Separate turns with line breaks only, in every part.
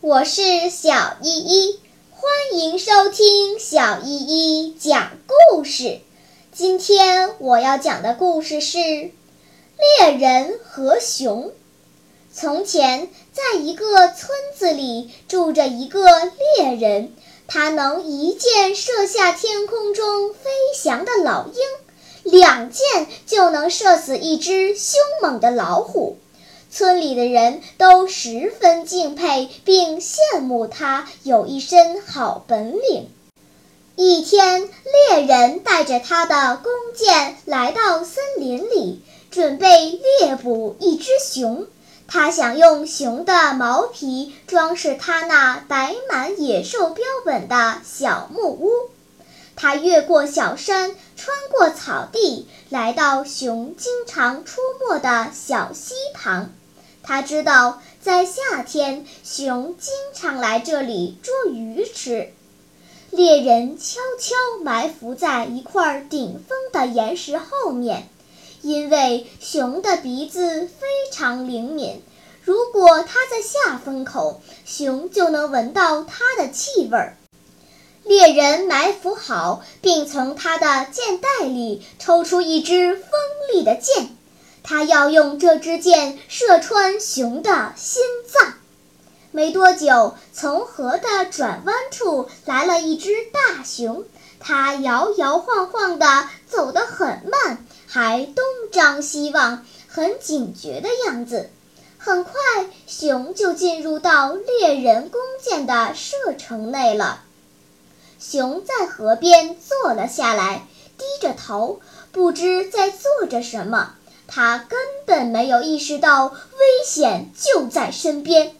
我是小依依，欢迎收听小依依讲故事。今天我要讲的故事是《猎人和熊》。从前，在一个村子里住着一个猎人，他能一箭射下天空中飞翔的老鹰，两箭就能射死一只凶猛的老虎。村里的人都十分敬佩并羡慕他有一身好本领。一天，猎人带着他的弓箭来到森林里，准备猎捕一只熊。他想用熊的毛皮装饰他那摆满野兽标本的小木屋。他越过小山，穿过草地，来到熊经常出没的小溪旁。他知道，在夏天，熊经常来这里捉鱼吃。猎人悄悄埋伏在一块顶峰的岩石后面，因为熊的鼻子非常灵敏，如果它在下风口，熊就能闻到它的气味儿。猎人埋伏好，并从他的箭袋里抽出一支锋利的箭。他要用这支箭射穿熊的心脏。没多久，从河的转弯处来了一只大熊，它摇摇晃晃地走得很慢，还东张西望，很警觉的样子。很快，熊就进入到猎人弓箭的射程内了。熊在河边坐了下来，低着头，不知在做着什么。他根本没有意识到危险就在身边，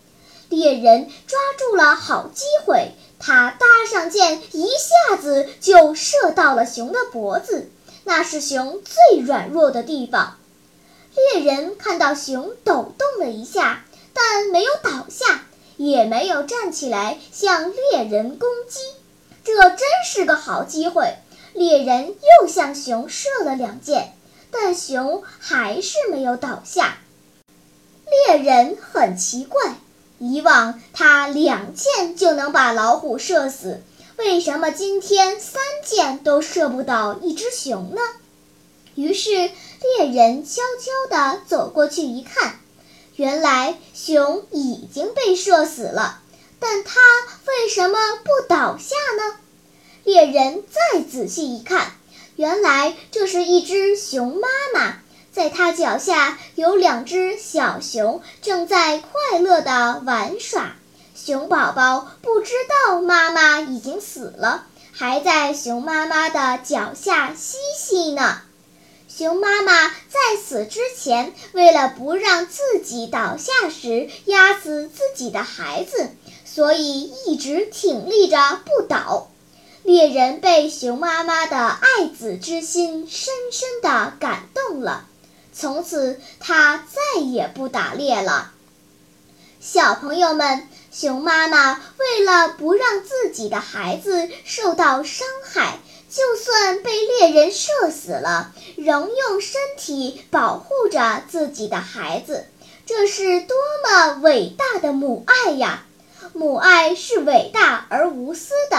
猎人抓住了好机会，他搭上箭，一下子就射到了熊的脖子，那是熊最软弱的地方。猎人看到熊抖动了一下，但没有倒下，也没有站起来向猎人攻击，这真是个好机会。猎人又向熊射了两箭。但熊还是没有倒下。猎人很奇怪，以往他两箭就能把老虎射死，为什么今天三箭都射不倒一只熊呢？于是猎人悄悄地走过去一看，原来熊已经被射死了，但它为什么不倒下呢？猎人再仔细一看。原来这是一只熊妈妈，在它脚下有两只小熊正在快乐地玩耍。熊宝宝不知道妈妈已经死了，还在熊妈妈的脚下嬉戏呢。熊妈妈在死之前，为了不让自己倒下时压死自己的孩子，所以一直挺立着不倒。猎人被熊妈妈的爱子之心深深的感动了，从此他再也不打猎了。小朋友们，熊妈妈为了不让自己的孩子受到伤害，就算被猎人射死了，仍用身体保护着自己的孩子，这是多么伟大的母爱呀！母爱是伟大而无私的。